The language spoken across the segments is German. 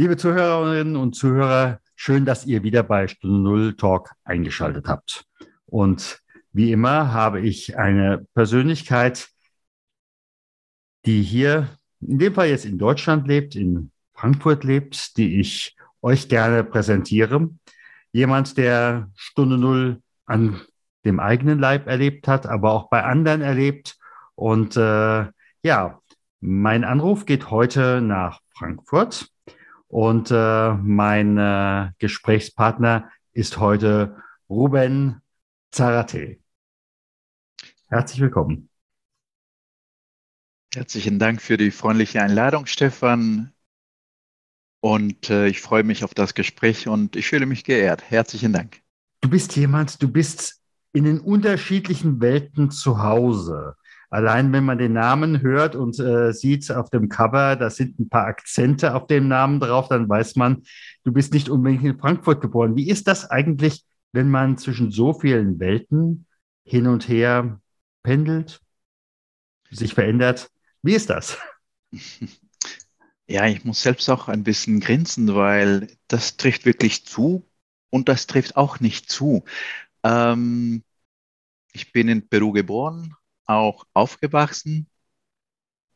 Liebe Zuhörerinnen und Zuhörer, schön, dass ihr wieder bei Stunde Null Talk eingeschaltet habt. Und wie immer habe ich eine Persönlichkeit, die hier, in dem Fall jetzt in Deutschland lebt, in Frankfurt lebt, die ich euch gerne präsentiere. Jemand, der Stunde Null an dem eigenen Leib erlebt hat, aber auch bei anderen erlebt. Und äh, ja, mein Anruf geht heute nach Frankfurt und äh, mein äh, Gesprächspartner ist heute Ruben Zarate. Herzlich willkommen. Herzlichen Dank für die freundliche Einladung, Stefan. Und äh, ich freue mich auf das Gespräch und ich fühle mich geehrt. Herzlichen Dank. Du bist jemand, du bist in den unterschiedlichen Welten zu Hause. Allein wenn man den Namen hört und äh, sieht auf dem Cover, da sind ein paar Akzente auf dem Namen drauf, dann weiß man, du bist nicht unbedingt in Frankfurt geboren. Wie ist das eigentlich, wenn man zwischen so vielen Welten hin und her pendelt, sich verändert? Wie ist das? Ja, ich muss selbst auch ein bisschen grinsen, weil das trifft wirklich zu und das trifft auch nicht zu. Ähm, ich bin in Peru geboren, auch aufgewachsen.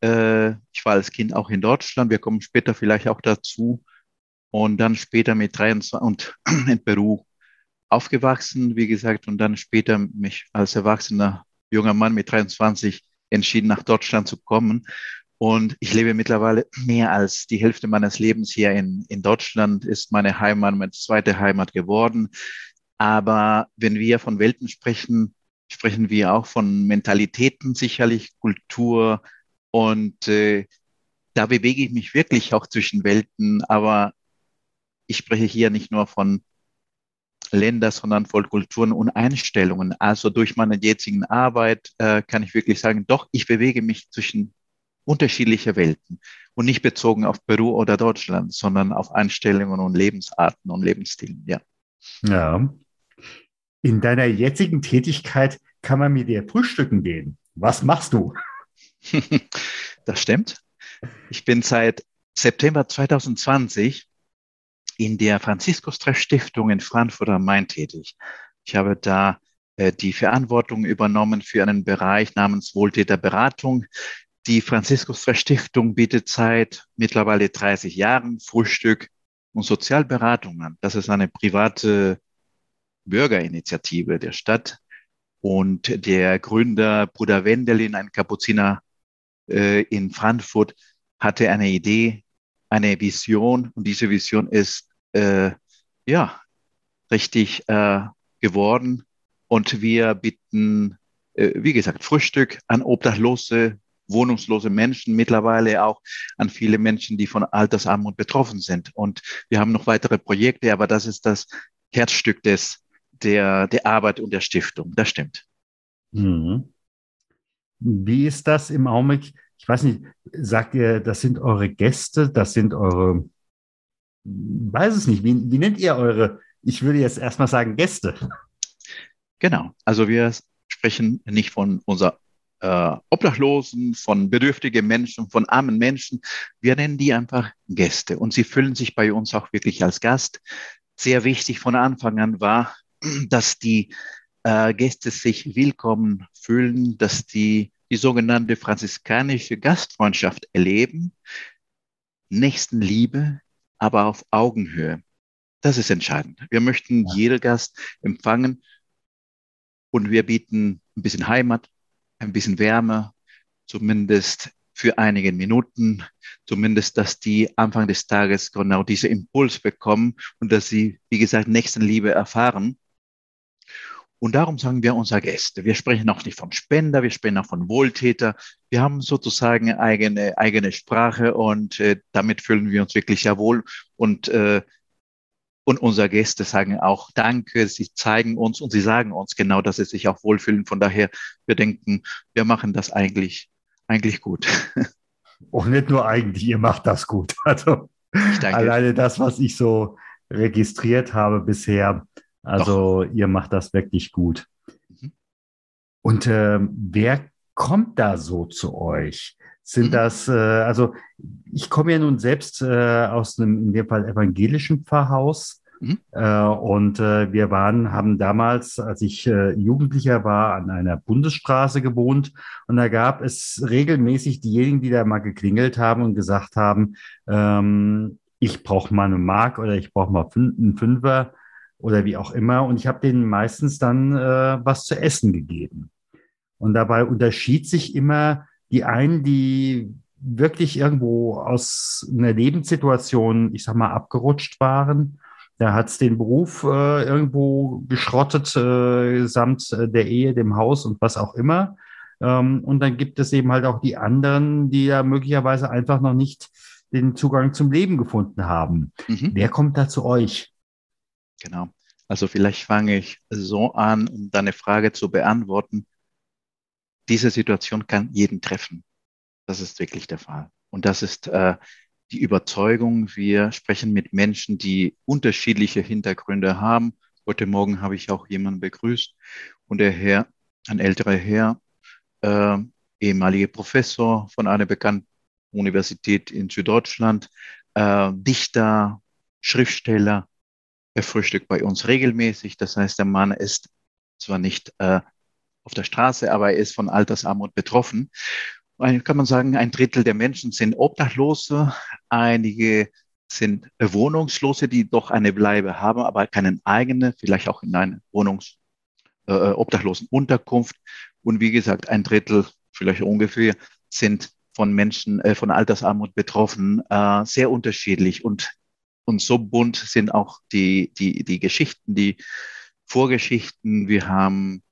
Äh, ich war als Kind auch in Deutschland. Wir kommen später vielleicht auch dazu. Und dann später mit 23 und in Peru aufgewachsen, wie gesagt, und dann später mich als erwachsener junger Mann mit 23 entschieden, nach Deutschland zu kommen. Und ich lebe mittlerweile mehr als die Hälfte meines Lebens hier in, in Deutschland, ist meine Heimat, meine zweite Heimat geworden. Aber wenn wir von Welten sprechen, sprechen wir auch von Mentalitäten sicherlich, Kultur und äh, da bewege ich mich wirklich auch zwischen Welten, aber ich spreche hier nicht nur von Ländern, sondern von Kulturen und Einstellungen. Also durch meine jetzigen Arbeit äh, kann ich wirklich sagen, doch, ich bewege mich zwischen unterschiedlichen Welten und nicht bezogen auf Peru oder Deutschland, sondern auf Einstellungen und Lebensarten und Lebensstilen, ja. Ja, in deiner jetzigen Tätigkeit kann man mit dir frühstücken gehen. Was machst du? Das stimmt. Ich bin seit September 2020 in der Franziskus-Treff Stiftung in Frankfurt am Main tätig. Ich habe da äh, die Verantwortung übernommen für einen Bereich namens Wohltäterberatung. Die Franziskus-Treff Stiftung bietet seit mittlerweile 30 Jahren Frühstück und Sozialberatung an. Das ist eine private Bürgerinitiative der Stadt. Und der Gründer Bruder Wendelin, ein Kapuziner äh, in Frankfurt, hatte eine Idee, eine Vision. Und diese Vision ist äh, ja richtig äh, geworden. Und wir bieten, äh, wie gesagt, Frühstück an Obdachlose, wohnungslose Menschen, mittlerweile auch an viele Menschen, die von Altersarmut betroffen sind. Und wir haben noch weitere Projekte, aber das ist das Herzstück des der, der Arbeit und der Stiftung. Das stimmt. Mhm. Wie ist das im Augenblick? Ich weiß nicht, sagt ihr, das sind eure Gäste, das sind eure, weiß es nicht, wie, wie nennt ihr eure, ich würde jetzt erstmal sagen, Gäste? Genau, also wir sprechen nicht von unser äh, Obdachlosen, von bedürftigen Menschen, von armen Menschen. Wir nennen die einfach Gäste und sie fühlen sich bei uns auch wirklich als Gast. Sehr wichtig von Anfang an war, dass die äh, Gäste sich willkommen fühlen, dass die die sogenannte franziskanische Gastfreundschaft erleben, Nächstenliebe, aber auf Augenhöhe. Das ist entscheidend. Wir möchten ja. jeden Gast empfangen und wir bieten ein bisschen Heimat, ein bisschen Wärme, zumindest für einige Minuten, zumindest, dass die Anfang des Tages genau diese Impuls bekommen und dass sie, wie gesagt, Nächstenliebe erfahren. Und darum sagen wir unser Gäste. Wir sprechen auch nicht von Spender, wir sprechen auch von Wohltäter. Wir haben sozusagen eigene, eigene Sprache und äh, damit fühlen wir uns wirklich sehr wohl. Und, äh, und unsere Gäste sagen auch Danke, sie zeigen uns und sie sagen uns genau, dass sie sich auch wohlfühlen. Von daher, wir denken, wir machen das eigentlich, eigentlich gut. Und nicht nur eigentlich, ihr macht das gut. Also alleine das, was ich so registriert habe bisher, also Doch. ihr macht das wirklich gut. Mhm. Und äh, wer kommt da so zu euch? Sind mhm. das, äh, also ich komme ja nun selbst äh, aus einem, in dem Fall evangelischen Pfarrhaus. Mhm. Äh, und äh, wir waren, haben damals, als ich äh, Jugendlicher war, an einer Bundesstraße gewohnt. Und da gab es regelmäßig diejenigen, die da mal geklingelt haben und gesagt haben, ähm, ich brauche mal eine Mark oder ich brauche mal einen Fünfer oder wie auch immer. Und ich habe denen meistens dann äh, was zu essen gegeben. Und dabei unterschied sich immer die einen, die wirklich irgendwo aus einer Lebenssituation, ich sag mal, abgerutscht waren. Da hat's den Beruf äh, irgendwo geschrottet, äh, samt äh, der Ehe, dem Haus und was auch immer. Ähm, und dann gibt es eben halt auch die anderen, die ja möglicherweise einfach noch nicht den Zugang zum Leben gefunden haben. Mhm. Wer kommt da zu euch? Genau. Also vielleicht fange ich so an, um deine Frage zu beantworten. Diese Situation kann jeden treffen. Das ist wirklich der Fall. Und das ist äh, die Überzeugung, wir sprechen mit Menschen, die unterschiedliche Hintergründe haben. Heute Morgen habe ich auch jemanden begrüßt und der Herr, ein älterer Herr, äh, ehemaliger Professor von einer bekannten Universität in Süddeutschland, äh, Dichter, Schriftsteller. Er frühstückt bei uns regelmäßig. Das heißt, der Mann ist zwar nicht äh, auf der Straße, aber er ist von Altersarmut betroffen. Ein, kann man sagen, ein Drittel der Menschen sind Obdachlose, einige sind Wohnungslose, die doch eine Bleibe haben, aber keine eigene, vielleicht auch in einer Wohnungs äh, äh obdachlosen Unterkunft. Und wie gesagt, ein Drittel, vielleicht ungefähr, sind von Menschen, äh, von Altersarmut betroffen, äh, sehr unterschiedlich und, und so bunt sind auch die, die, die Geschichten, die Vorgeschichten. Wir haben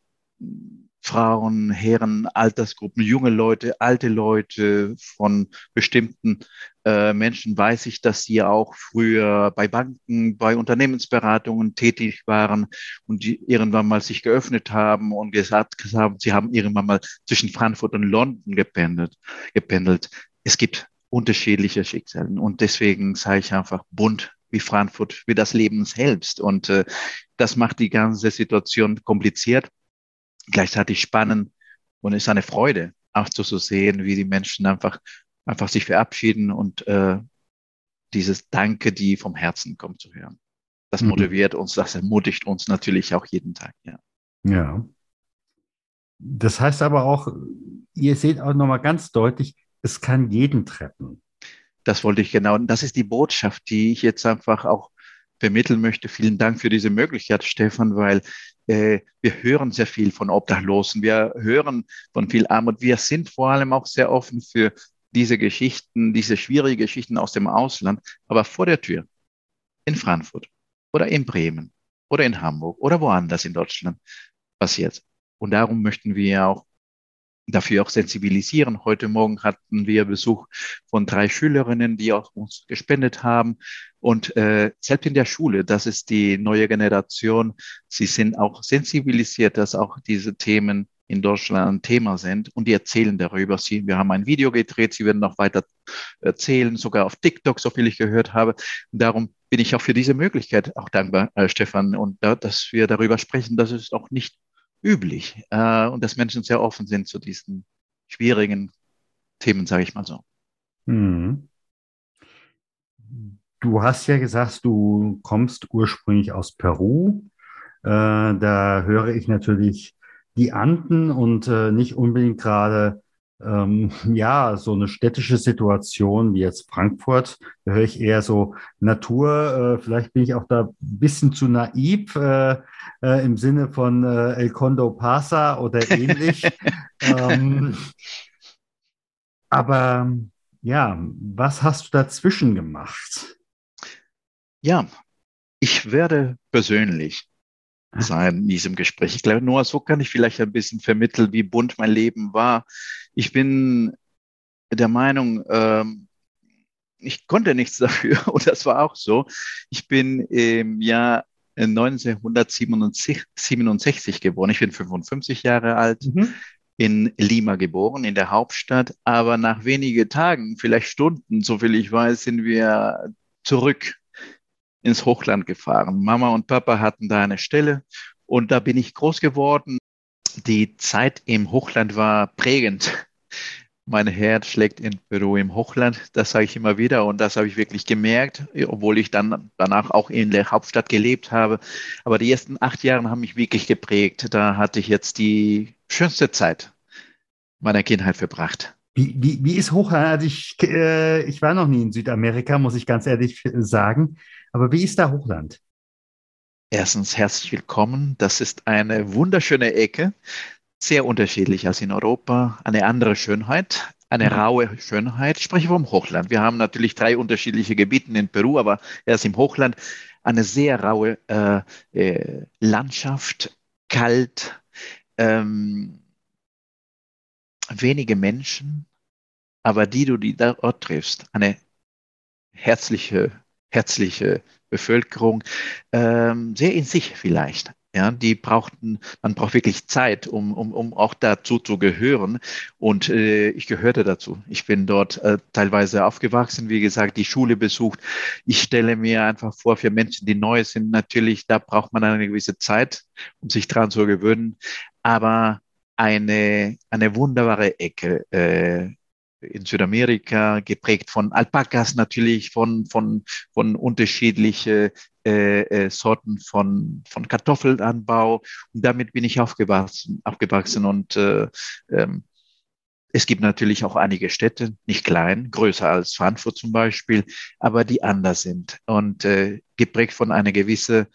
Frauen, Herren, Altersgruppen, junge Leute, alte Leute, von bestimmten äh, Menschen weiß ich, dass sie auch früher bei Banken, bei Unternehmensberatungen tätig waren und die irgendwann mal sich geöffnet haben und gesagt haben, sie haben irgendwann mal zwischen Frankfurt und London gependelt. gependelt. Es gibt unterschiedliche Schicksale und deswegen sage ich einfach bunt wie Frankfurt, wie das Leben selbst. Und äh, das macht die ganze Situation kompliziert gleichzeitig spannend und es ist eine Freude, auch zu so sehen, wie die Menschen einfach, einfach sich verabschieden und äh, dieses Danke, die vom Herzen kommt, zu hören. Das mhm. motiviert uns, das ermutigt uns natürlich auch jeden Tag, ja. Ja. Das heißt aber auch, ihr seht auch nochmal ganz deutlich, es kann jeden treffen. Das wollte ich genau. Und das ist die Botschaft, die ich jetzt einfach auch vermitteln möchte. Vielen Dank für diese Möglichkeit, Stefan, weil äh, wir hören sehr viel von Obdachlosen, wir hören von viel Armut. Wir sind vor allem auch sehr offen für diese Geschichten, diese schwierigen Geschichten aus dem Ausland. Aber vor der Tür, in Frankfurt oder in Bremen oder in Hamburg oder woanders in Deutschland passiert. Und darum möchten wir auch dafür auch sensibilisieren. Heute Morgen hatten wir Besuch von drei Schülerinnen, die auch uns gespendet haben. Und äh, selbst in der Schule, das ist die neue Generation, sie sind auch sensibilisiert, dass auch diese Themen in Deutschland ein Thema sind und die erzählen darüber. Sie, wir haben ein Video gedreht, sie werden noch weiter erzählen, sogar auf TikTok, so viel ich gehört habe. Darum bin ich auch für diese Möglichkeit auch dankbar, äh, Stefan, und da, dass wir darüber sprechen, dass es auch nicht üblich äh, und dass Menschen sehr offen sind zu diesen schwierigen Themen, sage ich mal so. Mhm. Du hast ja gesagt, du kommst ursprünglich aus Peru. Äh, da höre ich natürlich die Anden und äh, nicht unbedingt gerade ähm, ja, so eine städtische Situation wie jetzt Frankfurt, da höre ich eher so Natur. Äh, vielleicht bin ich auch da ein bisschen zu naiv äh, äh, im Sinne von äh, El Condo Pasa oder ähnlich. ähm, aber ja, was hast du dazwischen gemacht? Ja, ich werde persönlich sein in diesem Gespräch. Ich glaube, nur so kann ich vielleicht ein bisschen vermitteln, wie bunt mein Leben war. Ich bin der Meinung, ähm, ich konnte nichts dafür und das war auch so. Ich bin im Jahr 1967 geboren. Ich bin 55 Jahre alt. Mhm in Lima geboren, in der Hauptstadt. Aber nach wenigen Tagen, vielleicht Stunden, so viel ich weiß, sind wir zurück ins Hochland gefahren. Mama und Papa hatten da eine Stelle und da bin ich groß geworden. Die Zeit im Hochland war prägend. Mein Herz schlägt in Peru im Hochland, das sage ich immer wieder und das habe ich wirklich gemerkt, obwohl ich dann danach auch in der Hauptstadt gelebt habe. Aber die ersten acht Jahre haben mich wirklich geprägt. Da hatte ich jetzt die schönste Zeit meiner Kindheit verbracht. Wie, wie, wie ist Hochland? Also ich, äh, ich war noch nie in Südamerika, muss ich ganz ehrlich sagen. Aber wie ist da Hochland? Erstens herzlich willkommen. Das ist eine wunderschöne Ecke, sehr unterschiedlich als in Europa. Eine andere Schönheit, eine mhm. raue Schönheit. Ich spreche vom Hochland. Wir haben natürlich drei unterschiedliche Gebiete in Peru, aber erst im Hochland eine sehr raue äh, äh, Landschaft, kalt, ähm, wenige Menschen, aber die du die dort triffst, eine herzliche, herzliche Bevölkerung, ähm, sehr in sich vielleicht. Ja, die brauchten, man braucht wirklich Zeit, um, um, um auch dazu zu gehören. Und äh, ich gehörte dazu. Ich bin dort äh, teilweise aufgewachsen, wie gesagt, die Schule besucht. Ich stelle mir einfach vor, für Menschen, die neu sind, natürlich, da braucht man eine gewisse Zeit, um sich dran zu gewöhnen. Aber eine, eine wunderbare Ecke äh, in Südamerika, geprägt von Alpakas natürlich, von, von, von unterschiedlichen äh, äh, Sorten von, von Kartoffelanbau. Und damit bin ich aufgewachsen, aufgewachsen und äh, ähm, es gibt natürlich auch einige Städte, nicht klein, größer als Frankfurt zum Beispiel, aber die anders sind und äh, geprägt von einer gewisse,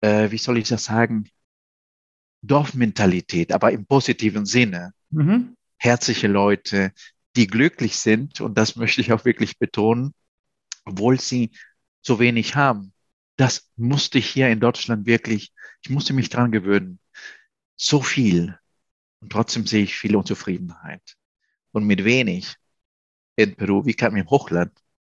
äh, wie soll ich das sagen, Dorfmentalität, aber im positiven Sinne. Mhm. Herzliche Leute, die glücklich sind, und das möchte ich auch wirklich betonen, obwohl sie so wenig haben. Das musste ich hier in Deutschland wirklich, ich musste mich dran gewöhnen. So viel. Und trotzdem sehe ich viel Unzufriedenheit. Und mit wenig in Peru, wie kann man im Hochland,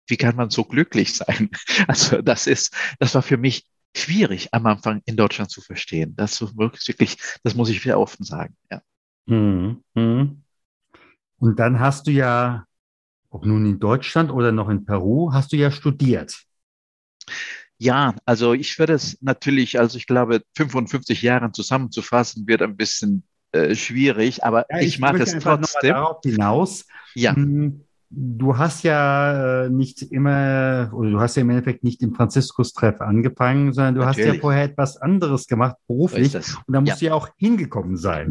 wie kann man so glücklich sein? Also das ist, das war für mich schwierig am Anfang in Deutschland zu verstehen. Das wirklich, das muss ich wieder offen sagen. Ja. Mhm. Mhm. Und dann hast du ja, ob nun in Deutschland oder noch in Peru, hast du ja studiert. Ja, also ich würde es natürlich, also ich glaube, 55 Jahre zusammenzufassen, wird ein bisschen äh, schwierig, aber ja, ich, ich mache es trotzdem. Darauf hinaus. Ja. Hm, Du hast ja äh, nicht immer, oder du hast ja im Endeffekt nicht im Franziskus-Treff angefangen, sondern du Natürlich. hast ja vorher etwas anderes gemacht, beruflich. So und da musst ja. du ja auch hingekommen sein.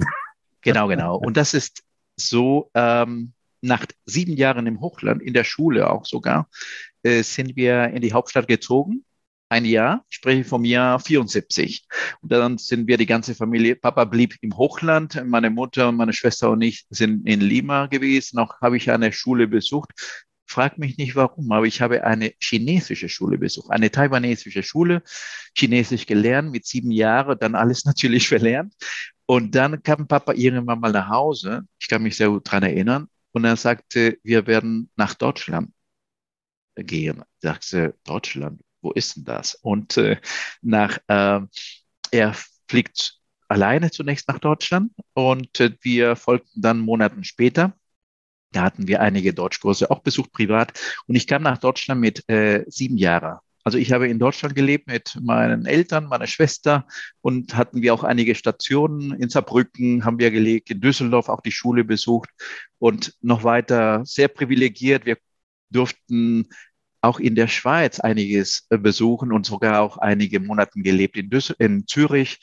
Genau, genau. Und das ist so, ähm, nach sieben Jahren im Hochland, in der Schule auch sogar, äh, sind wir in die Hauptstadt gezogen ein Jahr, ich spreche vom Jahr 74. Und dann sind wir die ganze Familie, Papa blieb im Hochland, meine Mutter, meine Schwester und ich sind in Lima gewesen. Auch habe ich eine Schule besucht. Frag mich nicht warum, aber ich habe eine chinesische Schule besucht, eine taiwanesische Schule, Chinesisch gelernt mit sieben Jahren, dann alles natürlich verlernt. Und dann kam Papa irgendwann mal nach Hause, ich kann mich sehr gut daran erinnern, und er sagte, wir werden nach Deutschland gehen. Ich sagte, Deutschland, wo ist denn das? Und äh, nach, äh, er fliegt alleine zunächst nach Deutschland und äh, wir folgten dann Monaten später. Da hatten wir einige Deutschkurse auch besucht privat und ich kam nach Deutschland mit äh, sieben Jahren. Also ich habe in Deutschland gelebt mit meinen Eltern, meiner Schwester und hatten wir auch einige Stationen. In Saarbrücken haben wir gelegt, in Düsseldorf auch die Schule besucht und noch weiter sehr privilegiert. Wir durften auch in der Schweiz einiges äh, besuchen und sogar auch einige Monate gelebt in, Düssel in Zürich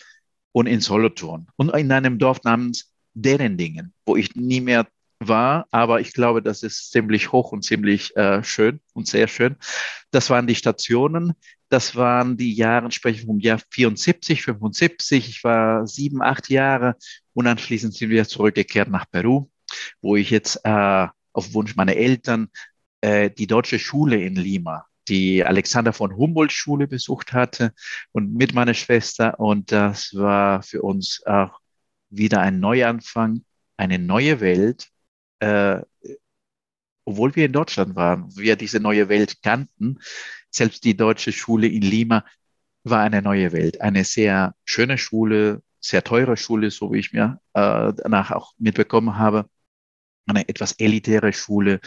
und in Solothurn und in einem Dorf namens Derendingen, wo ich nie mehr war, aber ich glaube, das ist ziemlich hoch und ziemlich äh, schön und sehr schön. Das waren die Stationen. Das waren die Jahre, spreche vom Jahr 74, 75. Ich war sieben, acht Jahre und anschließend sind wir zurückgekehrt nach Peru, wo ich jetzt äh, auf Wunsch meiner Eltern äh, die deutsche Schule in Lima die Alexander von Humboldt Schule besucht hatte und mit meiner Schwester. Und das war für uns auch wieder ein Neuanfang, eine neue Welt. Äh, obwohl wir in Deutschland waren, wir diese neue Welt kannten, selbst die deutsche Schule in Lima war eine neue Welt, eine sehr schöne Schule, sehr teure Schule, so wie ich mir äh, danach auch mitbekommen habe, eine etwas elitäre Schule,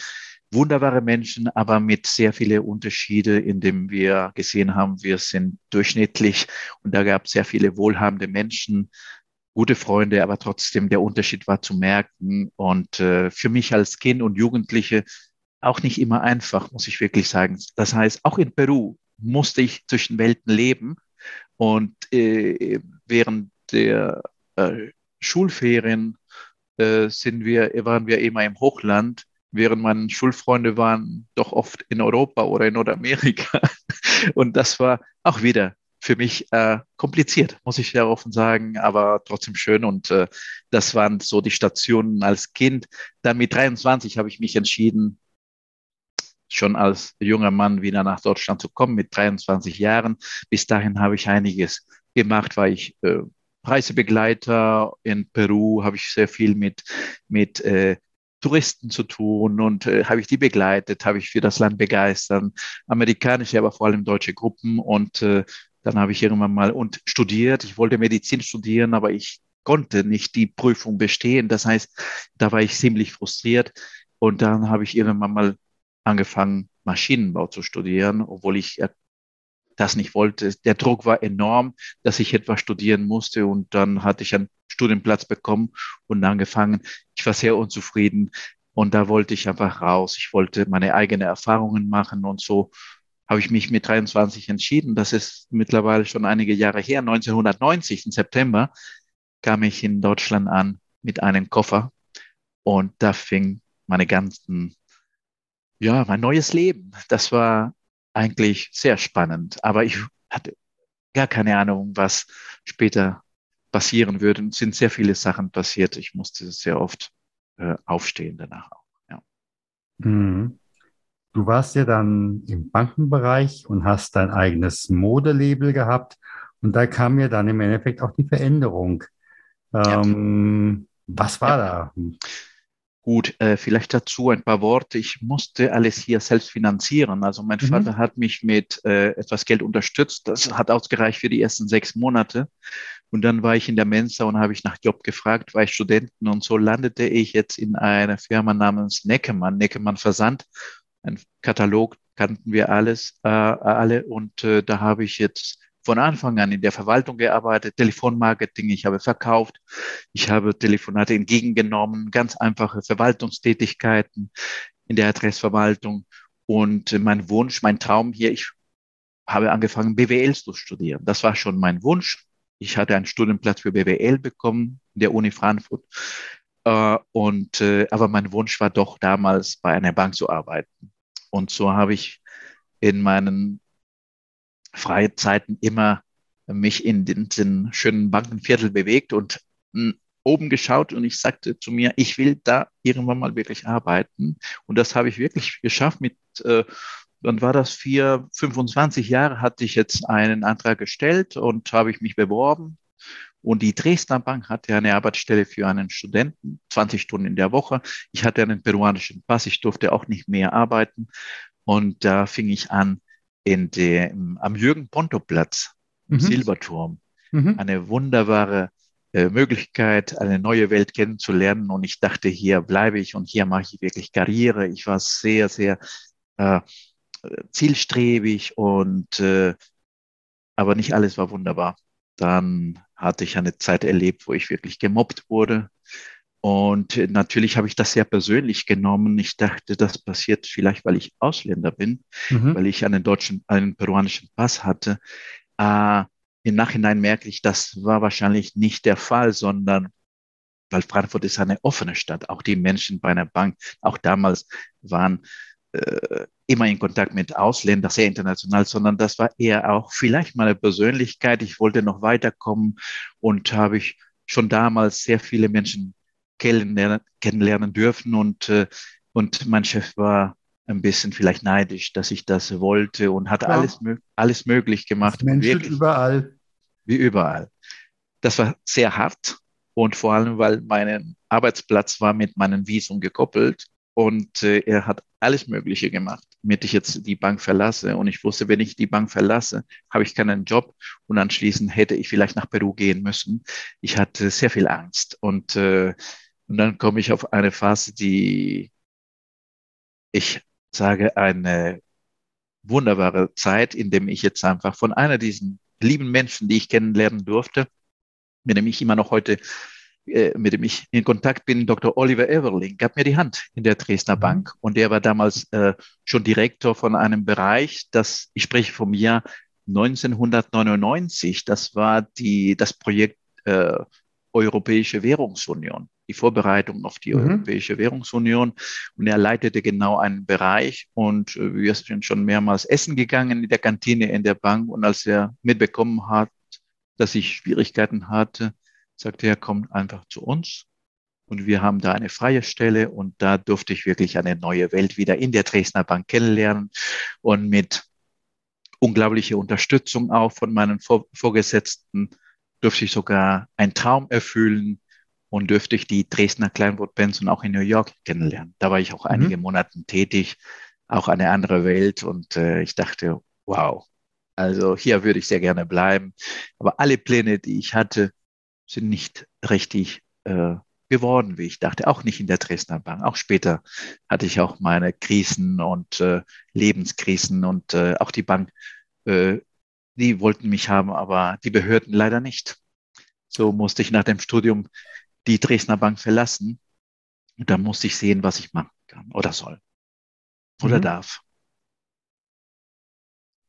wunderbare Menschen, aber mit sehr viele Unterschiede, in dem wir gesehen haben, wir sind durchschnittlich und da gab es sehr viele wohlhabende Menschen, gute Freunde, aber trotzdem der Unterschied war zu merken und äh, für mich als Kind und Jugendliche auch nicht immer einfach, muss ich wirklich sagen. Das heißt, auch in Peru musste ich zwischen Welten leben und äh, während der äh, Schulferien äh, sind wir, waren wir immer im Hochland, während meine Schulfreunde waren doch oft in Europa oder in Nordamerika. Und das war auch wieder für mich äh, kompliziert, muss ich sehr offen sagen, aber trotzdem schön. Und äh, das waren so die Stationen als Kind. Dann mit 23 habe ich mich entschieden, schon als junger Mann wieder nach Deutschland zu kommen mit 23 Jahren. Bis dahin habe ich einiges gemacht, war ich äh, Reisebegleiter in Peru, habe ich sehr viel mit, mit äh, Touristen zu tun und äh, habe ich die begleitet, habe ich für das Land begeistert, amerikanische, aber vor allem deutsche Gruppen und äh, dann habe ich irgendwann mal und studiert. Ich wollte Medizin studieren, aber ich konnte nicht die Prüfung bestehen. Das heißt, da war ich ziemlich frustriert und dann habe ich irgendwann mal angefangen, Maschinenbau zu studieren, obwohl ich das nicht wollte. Der Druck war enorm, dass ich etwas studieren musste und dann hatte ich einen Studienplatz bekommen und angefangen. Ich war sehr unzufrieden und da wollte ich einfach raus. Ich wollte meine eigenen Erfahrungen machen und so habe ich mich mit 23 entschieden. Das ist mittlerweile schon einige Jahre her. 1990 im September kam ich in Deutschland an mit einem Koffer und da fing meine ganzen ja, mein neues Leben. Das war eigentlich sehr spannend, aber ich hatte gar keine Ahnung, was später passieren würde. Es sind sehr viele Sachen passiert. Ich musste sehr oft äh, aufstehen danach auch. Ja. Mhm. Du warst ja dann im Bankenbereich und hast dein eigenes Modelabel gehabt. Und da kam ja dann im Endeffekt auch die Veränderung. Ähm, ja. Was war ja. da? Gut, äh, vielleicht dazu ein paar Worte. Ich musste alles hier selbst finanzieren. Also mein mhm. Vater hat mich mit äh, etwas Geld unterstützt. Das hat ausgereicht für die ersten sechs Monate. Und dann war ich in der Mensa und habe ich nach Job gefragt, war ich Studenten und so landete ich jetzt in einer Firma namens Neckemann, Neckemann Versand. Ein Katalog kannten wir alles, äh, alle und äh, da habe ich jetzt von Anfang an in der Verwaltung gearbeitet, Telefonmarketing, ich habe verkauft, ich habe Telefonate entgegengenommen, ganz einfache Verwaltungstätigkeiten in der Adressverwaltung. Und mein Wunsch, mein Traum hier, ich habe angefangen, BWL zu studieren. Das war schon mein Wunsch. Ich hatte einen Studienplatz für BWL bekommen in der Uni Frankfurt. Äh, und, äh, aber mein Wunsch war doch damals bei einer Bank zu arbeiten. Und so habe ich in meinen freie Zeiten immer mich in den, den schönen Bankenviertel bewegt und hm, oben geschaut und ich sagte zu mir, ich will da irgendwann mal wirklich arbeiten. Und das habe ich wirklich geschafft mit, äh, dann war das vier, 25 Jahre hatte ich jetzt einen Antrag gestellt und habe ich mich beworben. Und die Dresdner Bank hatte eine Arbeitsstelle für einen Studenten, 20 Stunden in der Woche. Ich hatte einen peruanischen Pass, ich durfte auch nicht mehr arbeiten. Und da fing ich an, in dem, am Jürgen-Ponto-Platz, im mhm. Silberturm. Mhm. Eine wunderbare äh, Möglichkeit, eine neue Welt kennenzulernen. Und ich dachte, hier bleibe ich und hier mache ich wirklich Karriere. Ich war sehr, sehr äh, zielstrebig und äh, aber nicht alles war wunderbar. Dann hatte ich eine Zeit erlebt, wo ich wirklich gemobbt wurde. Und natürlich habe ich das sehr persönlich genommen. Ich dachte, das passiert vielleicht, weil ich Ausländer bin, mhm. weil ich einen deutschen, einen peruanischen Pass hatte. Äh, Im Nachhinein merke ich, das war wahrscheinlich nicht der Fall, sondern weil Frankfurt ist eine offene Stadt. Auch die Menschen bei einer Bank, auch damals waren äh, immer in Kontakt mit Ausländern, sehr international, sondern das war eher auch vielleicht meine Persönlichkeit. Ich wollte noch weiterkommen und habe ich schon damals sehr viele Menschen kennenlernen, kennenlernen dürfen und, äh, und mein Chef war ein bisschen vielleicht neidisch, dass ich das wollte und ja. alles, alles möglich gemacht. Menschen überall. Wie überall. Das war sehr hart und vor allem, weil mein Arbeitsplatz war mit meinem Visum gekoppelt und äh, er hat alles Mögliche gemacht, damit ich jetzt die Bank verlasse. Und ich wusste, wenn ich die Bank verlasse, habe ich keinen Job und anschließend hätte ich vielleicht nach Peru gehen müssen. Ich hatte sehr viel Angst und, äh, und dann komme ich auf eine Phase, die ich sage, eine wunderbare Zeit, in dem ich jetzt einfach von einer diesen lieben Menschen, die ich kennenlernen durfte, mit dem ich immer noch heute mit dem ich in Kontakt bin, Dr. Oliver Everling, gab mir die Hand in der Dresdner mhm. Bank. Und der war damals äh, schon Direktor von einem Bereich, das, ich spreche vom Jahr 1999, das war die, das Projekt äh, Europäische Währungsunion, die Vorbereitung auf die mhm. Europäische Währungsunion. Und er leitete genau einen Bereich und äh, wir sind schon mehrmals essen gegangen in der Kantine in der Bank. Und als er mitbekommen hat, dass ich Schwierigkeiten hatte, sagte er, komm einfach zu uns. Und wir haben da eine freie Stelle und da durfte ich wirklich eine neue Welt wieder in der Dresdner Bank kennenlernen und mit unglaublicher Unterstützung auch von meinen Vor Vorgesetzten durfte ich sogar einen Traum erfüllen und dürfte ich die Dresdner Kleinwort Benson auch in New York kennenlernen. Da war ich auch mhm. einige Monate tätig, auch eine andere Welt und äh, ich dachte, wow, also hier würde ich sehr gerne bleiben. Aber alle Pläne, die ich hatte, sind nicht richtig äh, geworden, wie ich dachte. Auch nicht in der Dresdner Bank. Auch später hatte ich auch meine Krisen und äh, Lebenskrisen und äh, auch die Bank, äh, die wollten mich haben, aber die Behörden leider nicht. So musste ich nach dem Studium die Dresdner Bank verlassen. Und da musste ich sehen, was ich machen kann oder soll oder mhm. darf.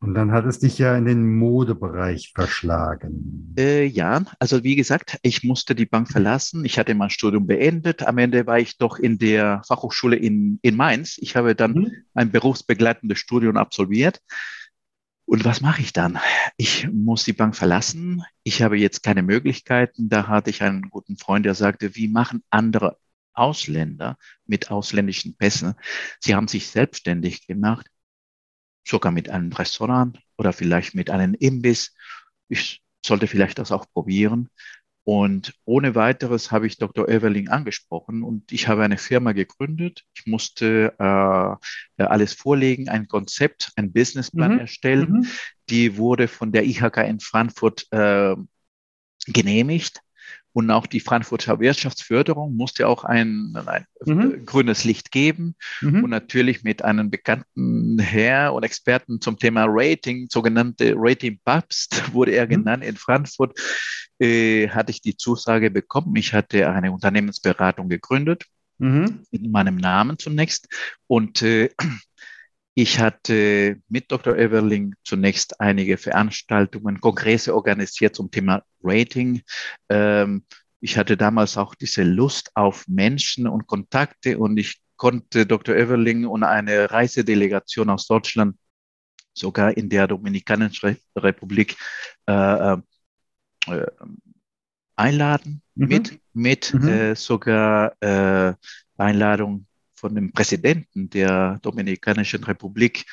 Und dann hat es dich ja in den Modebereich verschlagen. Äh, ja, also wie gesagt, ich musste die Bank verlassen. Ich hatte mein Studium beendet. Am Ende war ich doch in der Fachhochschule in, in Mainz. Ich habe dann mhm. ein berufsbegleitendes Studium absolviert. Und was mache ich dann? Ich muss die Bank verlassen. Ich habe jetzt keine Möglichkeiten. Da hatte ich einen guten Freund, der sagte, wie machen andere Ausländer mit ausländischen Pässen? Sie haben sich selbstständig gemacht sogar mit einem Restaurant oder vielleicht mit einem Imbiss. Ich sollte vielleicht das auch probieren. Und ohne weiteres habe ich Dr. Everling angesprochen und ich habe eine Firma gegründet. Ich musste äh, alles vorlegen, ein Konzept, ein Businessplan mhm. erstellen. Mhm. Die wurde von der IHK in Frankfurt äh, genehmigt. Und auch die Frankfurter Wirtschaftsförderung musste auch ein, ein mhm. grünes Licht geben. Mhm. Und natürlich mit einem bekannten Herr und Experten zum Thema Rating, sogenannte Rating Papst, wurde er mhm. genannt in Frankfurt, äh, hatte ich die Zusage bekommen. Ich hatte eine Unternehmensberatung gegründet. Mhm. In meinem Namen zunächst. Und äh, ich hatte mit Dr. Everling zunächst einige Veranstaltungen, Kongresse organisiert zum Thema Rating. Ähm, ich hatte damals auch diese Lust auf Menschen und Kontakte und ich konnte Dr. Everling und eine Reisedelegation aus Deutschland sogar in der Dominikanischen Republik äh, äh, einladen mhm. mit, mit mhm. äh, sogar äh, Einladung von dem Präsidenten der Dominikanischen Republik.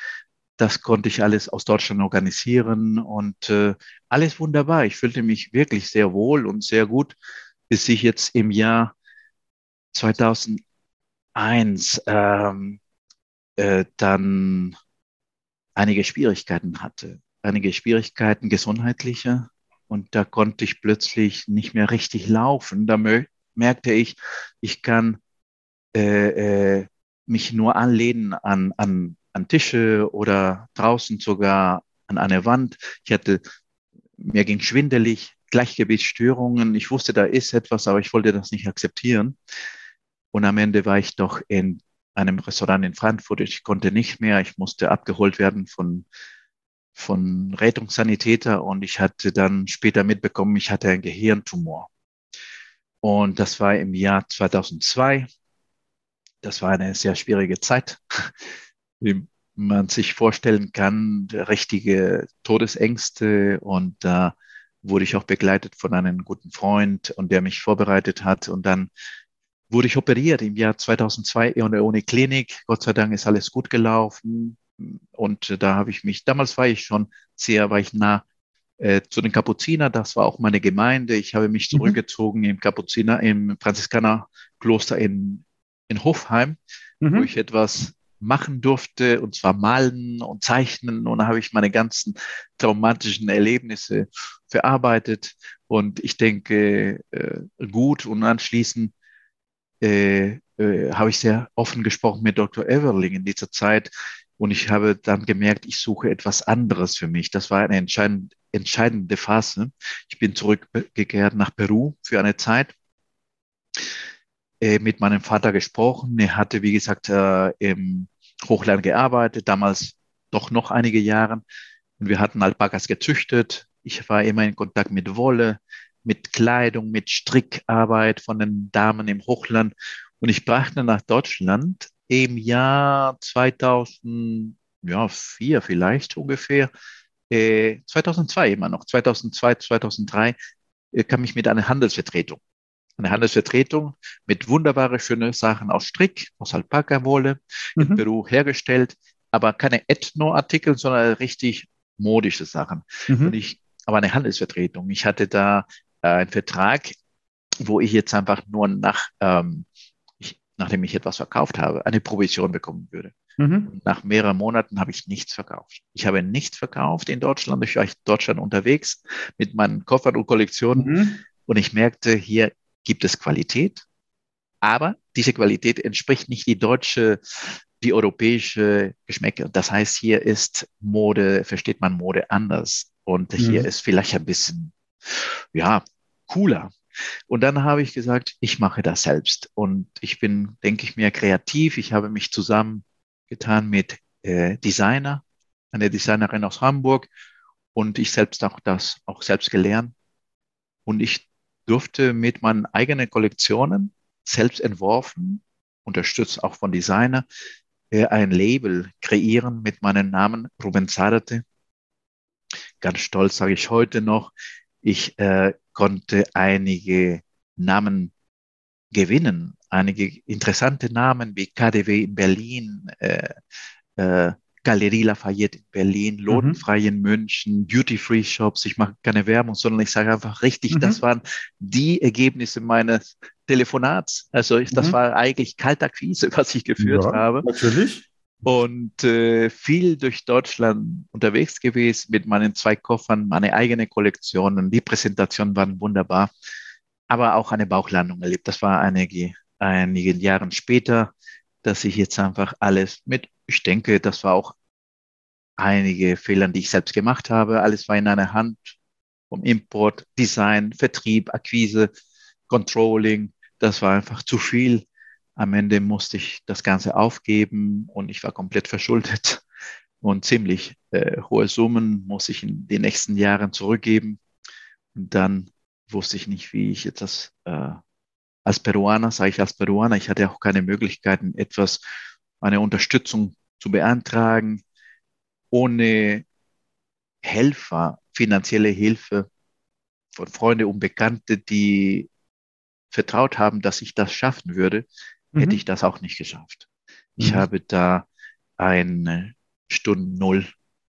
Das konnte ich alles aus Deutschland organisieren und äh, alles wunderbar. Ich fühlte mich wirklich sehr wohl und sehr gut, bis ich jetzt im Jahr 2001 ähm, äh, dann einige Schwierigkeiten hatte. Einige Schwierigkeiten gesundheitliche. Und da konnte ich plötzlich nicht mehr richtig laufen. Da merkte ich, ich kann äh, äh, mich nur anlehnen an, an, an Tische oder draußen sogar an eine Wand. Ich hatte, mir ging schwindelig, Gleichgewichtsstörungen. Ich wusste, da ist etwas, aber ich wollte das nicht akzeptieren. Und am Ende war ich doch in einem Restaurant in Frankfurt. Ich konnte nicht mehr. Ich musste abgeholt werden von, von Rettungssanitäter und ich hatte dann später mitbekommen, ich hatte einen Gehirntumor. Und das war im Jahr 2002 das war eine sehr schwierige Zeit, wie man sich vorstellen kann, richtige Todesängste und da wurde ich auch begleitet von einem guten Freund und der mich vorbereitet hat und dann wurde ich operiert im Jahr 2002 in der Uniklinik. Gott sei Dank ist alles gut gelaufen. Und da habe ich mich, damals war ich schon sehr, war ich nah äh, zu den Kapuziner. Das war auch meine Gemeinde. Ich habe mich mhm. zurückgezogen mhm. im Kapuziner, im Franziskanerkloster in, in Hofheim, mhm. wo ich etwas machen durfte, und zwar malen und zeichnen. Und da habe ich meine ganzen traumatischen Erlebnisse verarbeitet. Und ich denke, äh, gut. Und anschließend äh, äh, habe ich sehr offen gesprochen mit Dr. Everling in dieser Zeit. Und ich habe dann gemerkt, ich suche etwas anderes für mich. Das war eine entscheidende, entscheidende Phase. Ich bin zurückgekehrt nach Peru für eine Zeit äh, mit meinem Vater gesprochen. Er hatte, wie gesagt, äh, im Hochland gearbeitet, damals doch noch einige Jahre. Und wir hatten Alpakas gezüchtet. Ich war immer in Kontakt mit Wolle, mit Kleidung, mit Strickarbeit von den Damen im Hochland. Und ich brachte nach Deutschland im Jahr 2004 vielleicht ungefähr, äh, 2002 immer noch, 2002, 2003 äh, kam ich mit einer Handelsvertretung eine Handelsvertretung mit wunderbare, schöne Sachen aus Strick, aus Alpaka-Wolle mhm. in Peru hergestellt, aber keine Ethno-Artikel, sondern richtig modische Sachen. Mhm. Und ich, aber eine Handelsvertretung. Ich hatte da äh, einen Vertrag, wo ich jetzt einfach nur nach, ähm, ich, nachdem ich etwas verkauft habe, eine Provision bekommen würde. Mhm. Nach mehreren Monaten habe ich nichts verkauft. Ich habe nichts verkauft in Deutschland. Ich war in Deutschland unterwegs mit meinen Koffern und Kollektionen. Mhm. Und ich merkte, hier gibt es Qualität, aber diese Qualität entspricht nicht die deutsche, die europäische Geschmäcke. Das heißt, hier ist Mode, versteht man Mode anders. Und hier mhm. ist vielleicht ein bisschen, ja, cooler. Und dann habe ich gesagt, ich mache das selbst. Und ich bin, denke ich mir, kreativ. Ich habe mich zusammengetan mit äh, Designer, eine Designerin aus Hamburg. Und ich selbst auch das auch selbst gelernt. Und ich durfte mit meinen eigenen Kollektionen, selbst entworfen, unterstützt auch von Designer, äh, ein Label kreieren mit meinem Namen Ruben Zarate. Ganz stolz sage ich heute noch, ich äh, konnte einige Namen gewinnen, einige interessante Namen wie KDW in Berlin, äh, äh, Galerie Lafayette in Berlin, mhm. Lodenfrei in München, Duty-Free Shops. Ich mache keine Werbung, sondern ich sage einfach richtig, mhm. das waren die Ergebnisse meines Telefonats. Also ich, das mhm. war eigentlich kalter Quise, was ich geführt ja, habe. Natürlich. Und äh, viel durch Deutschland unterwegs gewesen mit meinen zwei Koffern, meine eigene Kollektionen. Die Präsentationen waren wunderbar, aber auch eine Bauchlandung erlebt. Das war einige, einige Jahre später, dass ich jetzt einfach alles mit ich denke, das war auch einige Fehler, die ich selbst gemacht habe. Alles war in einer Hand vom Import, Design, Vertrieb, Akquise, Controlling. Das war einfach zu viel. Am Ende musste ich das Ganze aufgeben und ich war komplett verschuldet und ziemlich äh, hohe Summen muss ich in den nächsten Jahren zurückgeben. Und dann wusste ich nicht, wie ich jetzt das äh, als Peruaner, sage ich als Peruaner, ich hatte auch keine Möglichkeiten, etwas, eine Unterstützung zu beantragen, ohne Helfer, finanzielle Hilfe von Freunde und Bekannte, die vertraut haben, dass ich das schaffen würde, mhm. hätte ich das auch nicht geschafft. Ich mhm. habe da eine Stunde Null,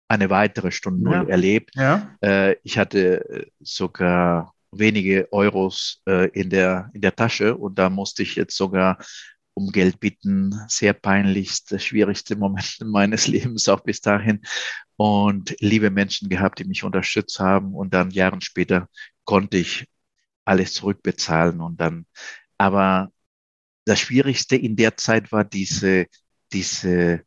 eine weitere Stunde Null ja. erlebt. Ja. Äh, ich hatte äh, sogar wenige Euros äh, in der, in der Tasche und da musste ich jetzt sogar um Geld bitten, sehr peinlichste, schwierigste Momente meines Lebens auch bis dahin und liebe Menschen gehabt, die mich unterstützt haben und dann Jahren später konnte ich alles zurückbezahlen und dann, aber das Schwierigste in der Zeit war diese, diese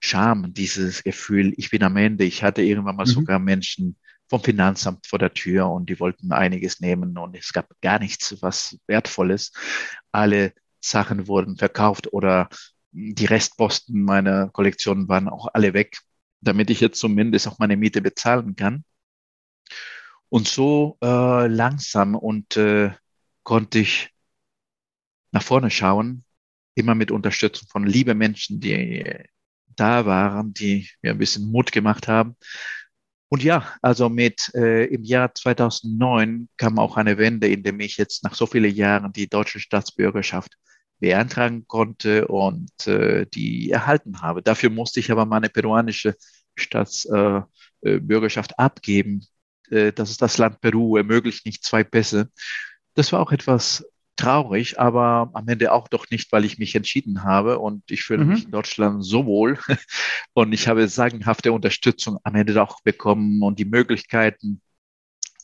Scham, dieses Gefühl, ich bin am Ende. Ich hatte irgendwann mal mhm. sogar Menschen vom Finanzamt vor der Tür und die wollten einiges nehmen und es gab gar nichts, was wertvolles. Alle Sachen wurden verkauft oder die Restposten meiner Kollektion waren auch alle weg, damit ich jetzt zumindest auch meine Miete bezahlen kann. Und so äh, langsam und äh, konnte ich nach vorne schauen, immer mit Unterstützung von liebe Menschen, die da waren, die mir ein bisschen Mut gemacht haben Und ja, also mit äh, im Jahr 2009 kam auch eine Wende, in dem ich jetzt nach so vielen Jahren die deutsche Staatsbürgerschaft beantragen konnte und äh, die erhalten habe. Dafür musste ich aber meine peruanische Staatsbürgerschaft äh, äh abgeben. Äh, das ist das Land Peru, ermöglicht nicht zwei Pässe. Das war auch etwas traurig, aber am Ende auch doch nicht, weil ich mich entschieden habe und ich fühle mhm. mich in Deutschland so wohl und ich habe sagenhafte Unterstützung am Ende auch bekommen und die Möglichkeiten,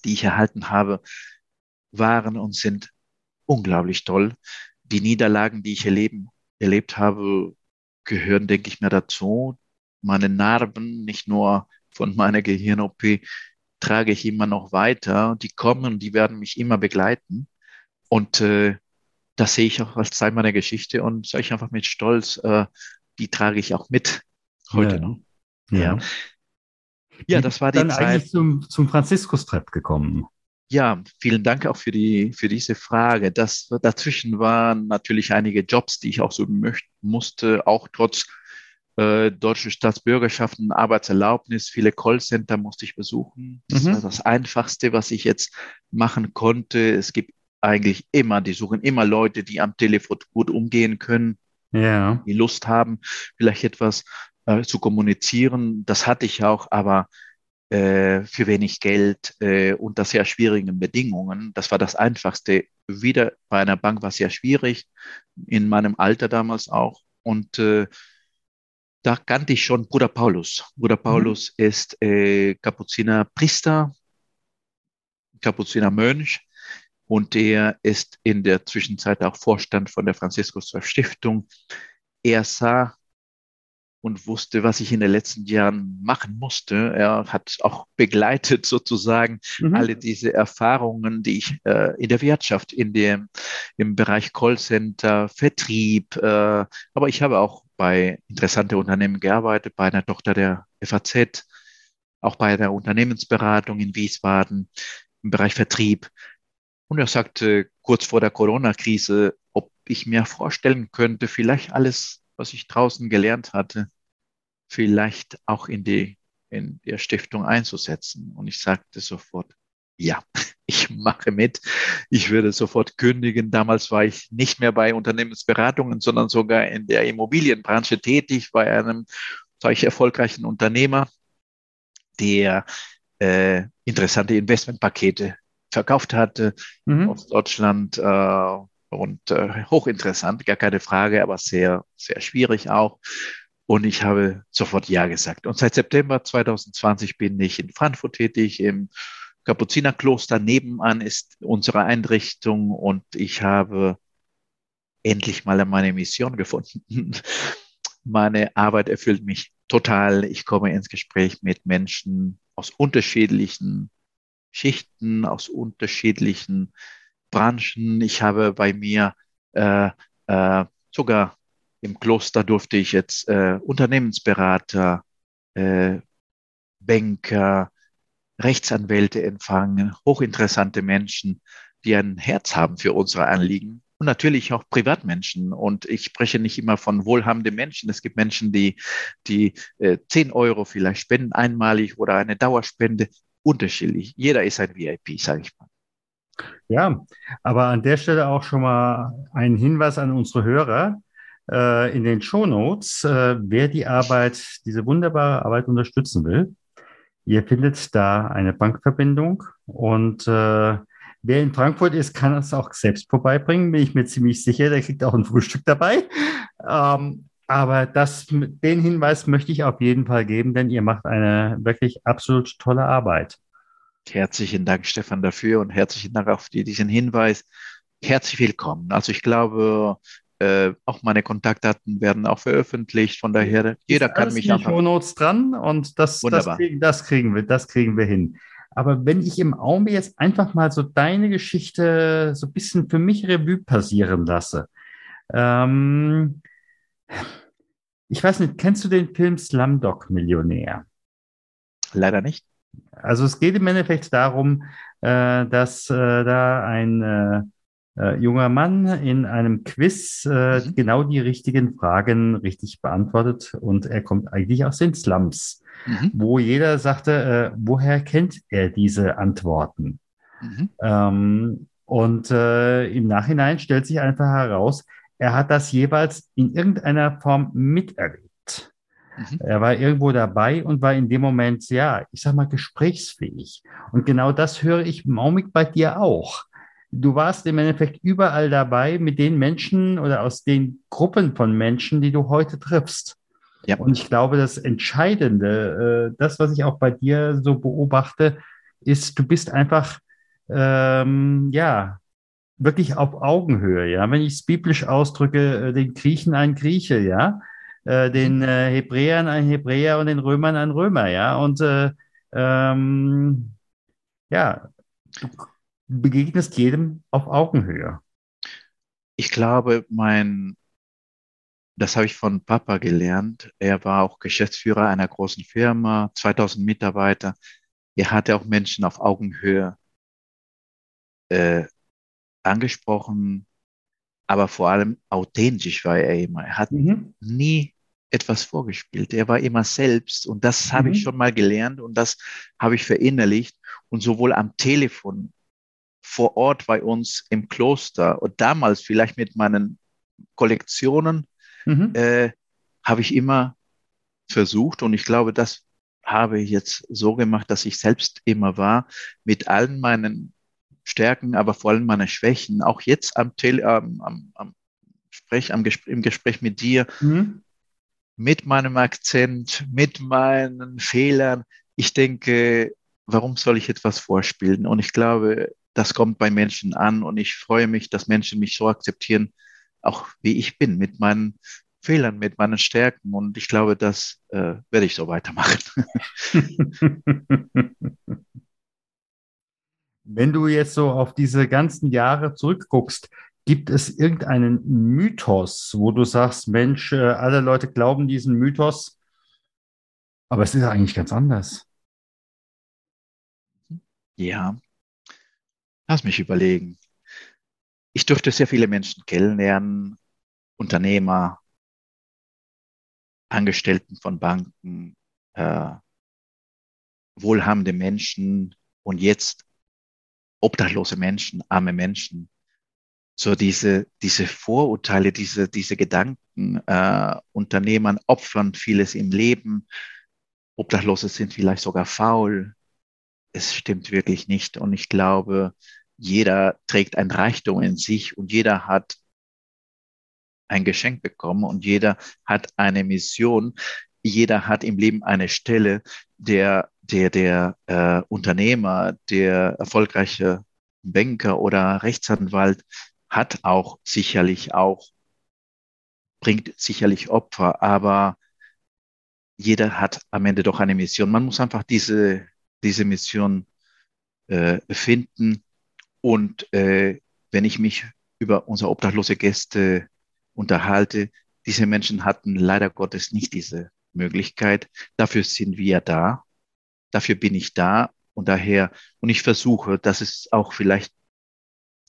die ich erhalten habe, waren und sind unglaublich toll. Die Niederlagen, die ich erleben, erlebt habe, gehören, denke ich mir, dazu. Meine Narben, nicht nur von meiner Gehirn-OP, trage ich immer noch weiter. Die kommen, die werden mich immer begleiten. Und äh, das sehe ich auch als Teil meiner Geschichte und sage ich einfach mit Stolz, äh, die trage ich auch mit heute ja. noch. Ja. Ja, das war die dann Zeit. eigentlich zum, zum Franziskus-Trepp gekommen. Ja, vielen Dank auch für die für diese Frage. Das dazwischen waren natürlich einige Jobs, die ich auch so möchten musste, auch trotz äh, deutsche Staatsbürgerschaften, Arbeitserlaubnis, viele Callcenter musste ich besuchen. Das mhm. war das Einfachste, was ich jetzt machen konnte. Es gibt eigentlich immer, die suchen immer Leute, die am Telefon gut umgehen können, ja. die Lust haben, vielleicht etwas äh, zu kommunizieren. Das hatte ich auch, aber äh, für wenig Geld äh, unter sehr schwierigen Bedingungen. Das war das Einfachste. Wieder bei einer Bank war es sehr schwierig, in meinem Alter damals auch. Und äh, da kannte ich schon Bruder Paulus. Bruder mhm. Paulus mhm. ist äh, Kapuziner Priester, Kapuziner Mönch und der ist in der Zwischenzeit auch Vorstand von der Franziskus Stiftung. Er sah und wusste, was ich in den letzten Jahren machen musste. Er hat auch begleitet sozusagen mhm. alle diese Erfahrungen, die ich äh, in der Wirtschaft, in dem, im Bereich Callcenter, Vertrieb, äh, aber ich habe auch bei interessante Unternehmen gearbeitet, bei einer Tochter der FAZ, auch bei der Unternehmensberatung in Wiesbaden im Bereich Vertrieb. Und er sagte kurz vor der Corona-Krise, ob ich mir vorstellen könnte, vielleicht alles, was ich draußen gelernt hatte, vielleicht auch in die in der Stiftung einzusetzen. Und ich sagte sofort, ja, ich mache mit. Ich würde sofort kündigen. Damals war ich nicht mehr bei Unternehmensberatungen, sondern sogar in der Immobilienbranche tätig, bei einem solch erfolgreichen Unternehmer, der äh, interessante Investmentpakete verkauft hatte mhm. aus Deutschland. Äh, und äh, hochinteressant, gar keine Frage, aber sehr, sehr schwierig auch. Und ich habe sofort Ja gesagt. Und seit September 2020 bin ich in Frankfurt tätig, im Kapuzinerkloster. Nebenan ist unsere Einrichtung und ich habe endlich mal meine Mission gefunden. Meine Arbeit erfüllt mich total. Ich komme ins Gespräch mit Menschen aus unterschiedlichen Schichten, aus unterschiedlichen Branchen. Ich habe bei mir äh, äh, sogar im Kloster durfte ich jetzt äh, Unternehmensberater, äh, Banker, Rechtsanwälte empfangen, hochinteressante Menschen, die ein Herz haben für unsere Anliegen und natürlich auch Privatmenschen. Und ich spreche nicht immer von wohlhabenden Menschen. Es gibt Menschen, die, die äh, 10 Euro vielleicht spenden einmalig oder eine Dauerspende unterschiedlich. Jeder ist ein VIP, sage ich mal. Ja, aber an der Stelle auch schon mal ein Hinweis an unsere Hörer. Äh, in den Show Notes, äh, wer die Arbeit, diese wunderbare Arbeit unterstützen will, ihr findet da eine Bankverbindung und äh, wer in Frankfurt ist, kann es auch selbst vorbeibringen, bin ich mir ziemlich sicher. Der kriegt auch ein Frühstück dabei. Ähm, aber das, den Hinweis möchte ich auf jeden Fall geben, denn ihr macht eine wirklich absolut tolle Arbeit. Herzlichen Dank, Stefan, dafür und herzlichen Dank auch für diesen Hinweis. Herzlich willkommen. Also ich glaube, äh, auch meine Kontaktdaten werden auch veröffentlicht. Von daher, jeder Ist kann mich die einfach. Notes dran und das, das, kriegen, das, kriegen wir, das kriegen wir hin. Aber wenn ich im Augenblick jetzt einfach mal so deine Geschichte so ein bisschen für mich Revue passieren lasse, ähm, ich weiß nicht, kennst du den Film Slumdog Millionär? Leider nicht. Also es geht im Endeffekt darum, äh, dass äh, da ein, äh, äh, junger Mann in einem Quiz äh, mhm. genau die richtigen Fragen richtig beantwortet und er kommt eigentlich aus den Slums, mhm. wo jeder sagte, äh, woher kennt er diese Antworten? Mhm. Ähm, und im Nachhinein stellt sich einfach heraus, er hat das jeweils in irgendeiner Form miterlebt. Mhm. Er war irgendwo dabei und war in dem Moment, ja, ich sag mal, gesprächsfähig. Und genau das höre ich maumig bei dir auch du warst im Endeffekt überall dabei mit den Menschen oder aus den Gruppen von Menschen, die du heute triffst. Ja. Und ich glaube, das Entscheidende, äh, das, was ich auch bei dir so beobachte, ist, du bist einfach, ähm, ja, wirklich auf Augenhöhe, ja. Wenn ich es biblisch ausdrücke, äh, den Griechen ein Grieche, ja, äh, den mhm. äh, Hebräern ein Hebräer und den Römern ein Römer, ja. Und äh, ähm, ja, du begegnest jedem auf Augenhöhe. Ich glaube, mein, das habe ich von Papa gelernt. Er war auch Geschäftsführer einer großen Firma, 2000 Mitarbeiter. Er hatte auch Menschen auf Augenhöhe äh, angesprochen, aber vor allem authentisch war er immer. Er hat mhm. nie etwas vorgespielt. Er war immer selbst und das mhm. habe ich mhm. schon mal gelernt und das habe ich verinnerlicht und sowohl am Telefon vor Ort bei uns im Kloster und damals vielleicht mit meinen Kollektionen mhm. äh, habe ich immer versucht und ich glaube, das habe ich jetzt so gemacht, dass ich selbst immer war mit allen meinen Stärken, aber vor allem meine Schwächen, auch jetzt am, Tele am, am, am Sprech, am Gespräch, im Gespräch mit dir, mhm. mit meinem Akzent, mit meinen Fehlern. Ich denke, warum soll ich etwas vorspielen? Und ich glaube, das kommt bei Menschen an und ich freue mich, dass Menschen mich so akzeptieren, auch wie ich bin, mit meinen Fehlern, mit meinen Stärken. Und ich glaube, das äh, werde ich so weitermachen. Wenn du jetzt so auf diese ganzen Jahre zurückguckst, gibt es irgendeinen Mythos, wo du sagst, Mensch, äh, alle Leute glauben diesen Mythos, aber es ist eigentlich ganz anders. Ja, Lass mich überlegen. Ich durfte sehr viele Menschen kennenlernen, Unternehmer, Angestellten von Banken, äh, wohlhabende Menschen und jetzt obdachlose Menschen, arme Menschen. So diese, diese Vorurteile, diese, diese Gedanken, äh, Unternehmern opfern vieles im Leben, Obdachlose sind vielleicht sogar faul. Es stimmt wirklich nicht. Und ich glaube, jeder trägt ein Reichtum in sich und jeder hat ein Geschenk bekommen und jeder hat eine Mission. Jeder hat im Leben eine Stelle, der, der, der äh, Unternehmer, der erfolgreiche Banker oder Rechtsanwalt hat auch sicherlich auch, bringt sicherlich Opfer, aber jeder hat am Ende doch eine Mission. Man muss einfach diese, diese Mission äh, finden und äh, wenn ich mich über unsere obdachlose Gäste unterhalte, diese Menschen hatten leider Gottes nicht diese Möglichkeit. Dafür sind wir da. Dafür bin ich da. Und daher, und ich versuche, das ist auch vielleicht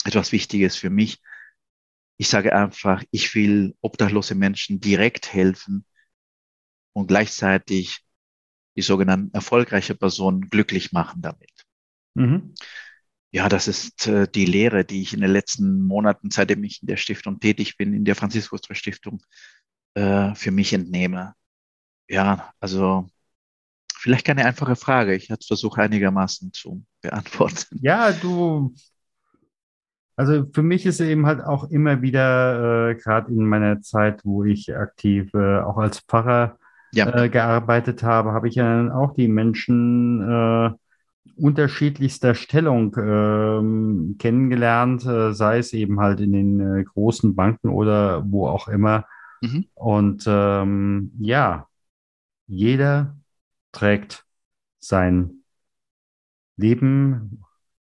etwas Wichtiges für mich. Ich sage einfach, ich will obdachlose Menschen direkt helfen und gleichzeitig die sogenannten erfolgreiche Personen glücklich machen damit. Mhm. Ja, das ist äh, die Lehre, die ich in den letzten Monaten, seitdem ich in der Stiftung tätig bin, in der Franziskus Stiftung, äh, für mich entnehme. Ja, also vielleicht keine einfache Frage. Ich versuche einigermaßen zu beantworten. Ja, du. Also für mich ist eben halt auch immer wieder, äh, gerade in meiner Zeit, wo ich aktiv äh, auch als Pfarrer ja. äh, gearbeitet habe, habe ich ja auch die Menschen äh, unterschiedlichster Stellung ähm, kennengelernt, äh, sei es eben halt in den äh, großen Banken oder wo auch immer. Mhm. Und ähm, ja, jeder trägt sein Leben.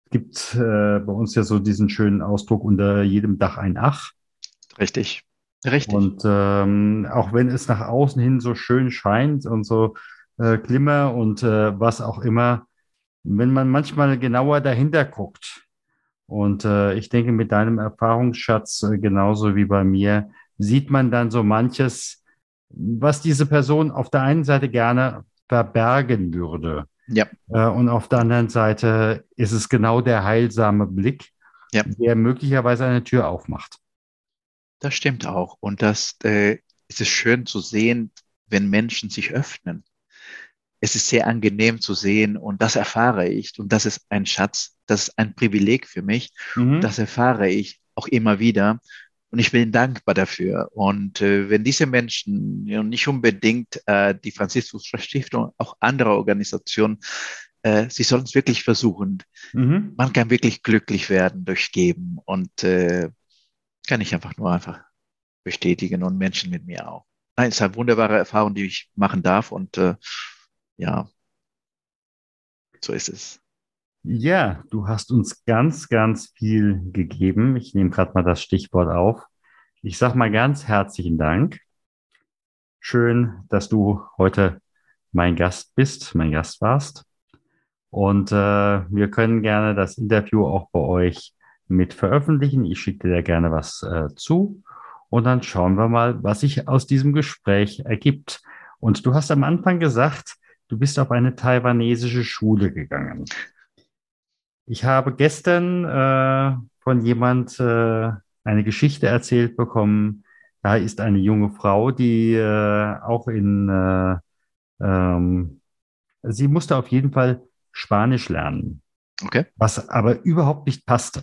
Es gibt äh, bei uns ja so diesen schönen Ausdruck unter jedem Dach ein Ach. Richtig. Richtig. Und ähm, auch wenn es nach außen hin so schön scheint und so äh, Glimmer und äh, was auch immer, wenn man manchmal genauer dahinter guckt Und äh, ich denke, mit deinem Erfahrungsschatz, äh, genauso wie bei mir, sieht man dann so manches, was diese Person auf der einen Seite gerne verbergen würde. Ja. Äh, und auf der anderen Seite ist es genau der heilsame Blick, Ja. der möglicherweise eine Tür aufmacht. Das stimmt auch. Und das äh, es ist schön zu sehen, wenn Menschen sich öffnen. Es ist sehr angenehm zu sehen und das erfahre ich. Und das ist ein Schatz, das ist ein Privileg für mich. Mhm. Das erfahre ich auch immer wieder. Und ich bin dankbar dafür. Und äh, wenn diese Menschen, ja, nicht unbedingt äh, die Franziskus Stiftung, auch andere Organisationen, äh, sie sollen es wirklich versuchen. Mhm. Man kann wirklich glücklich werden durch Geben. Und äh, kann ich einfach nur einfach bestätigen und Menschen mit mir auch. Nein, es ist eine wunderbare Erfahrung, die ich machen darf. Und äh, ja, so ist es. Ja, du hast uns ganz, ganz viel gegeben. Ich nehme gerade mal das Stichwort auf. Ich sage mal ganz herzlichen Dank. Schön, dass du heute mein Gast bist, mein Gast warst. Und äh, wir können gerne das Interview auch bei euch mit veröffentlichen. Ich schicke dir da gerne was äh, zu. Und dann schauen wir mal, was sich aus diesem Gespräch ergibt. Und du hast am Anfang gesagt, du bist auf eine taiwanesische Schule gegangen. Ich habe gestern äh, von jemand äh, eine Geschichte erzählt bekommen. Da ist eine junge Frau, die äh, auch in, äh, ähm, sie musste auf jeden Fall Spanisch lernen, Okay. was aber überhaupt nicht passte.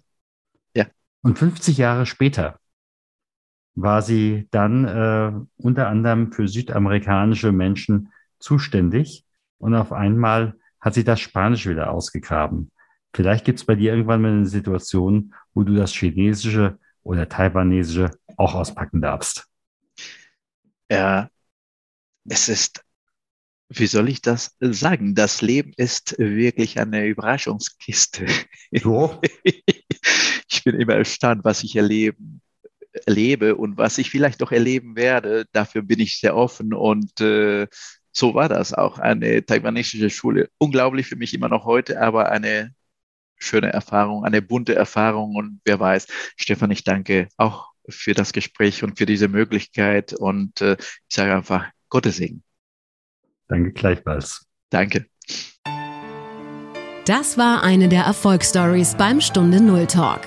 Ja. Und 50 Jahre später war sie dann äh, unter anderem für südamerikanische Menschen zuständig und auf einmal hat sie das Spanisch wieder ausgegraben. Vielleicht gibt es bei dir irgendwann mal eine Situation, wo du das Chinesische oder Taiwanesische auch auspacken darfst. Ja, es ist, wie soll ich das sagen? Das Leben ist wirklich eine Überraschungskiste. So? Ich bin immer erstaunt, was ich erleben, erlebe und was ich vielleicht noch erleben werde. Dafür bin ich sehr offen und äh, so war das auch. Eine taiwanesische Schule. Unglaublich für mich immer noch heute, aber eine schöne Erfahrung, eine bunte Erfahrung und wer weiß. Stefan, ich danke auch für das Gespräch und für diese Möglichkeit und äh, ich sage einfach Gottes Segen. Danke gleichfalls. Danke. Das war eine der Erfolgsstories beim Stunde Null Talk.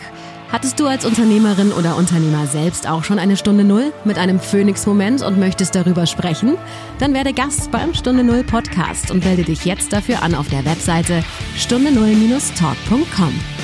Hattest du als Unternehmerin oder Unternehmer selbst auch schon eine Stunde Null mit einem Phoenix-Moment und möchtest darüber sprechen? Dann werde Gast beim Stunde Null Podcast und melde dich jetzt dafür an auf der Webseite stunde null-talk.com.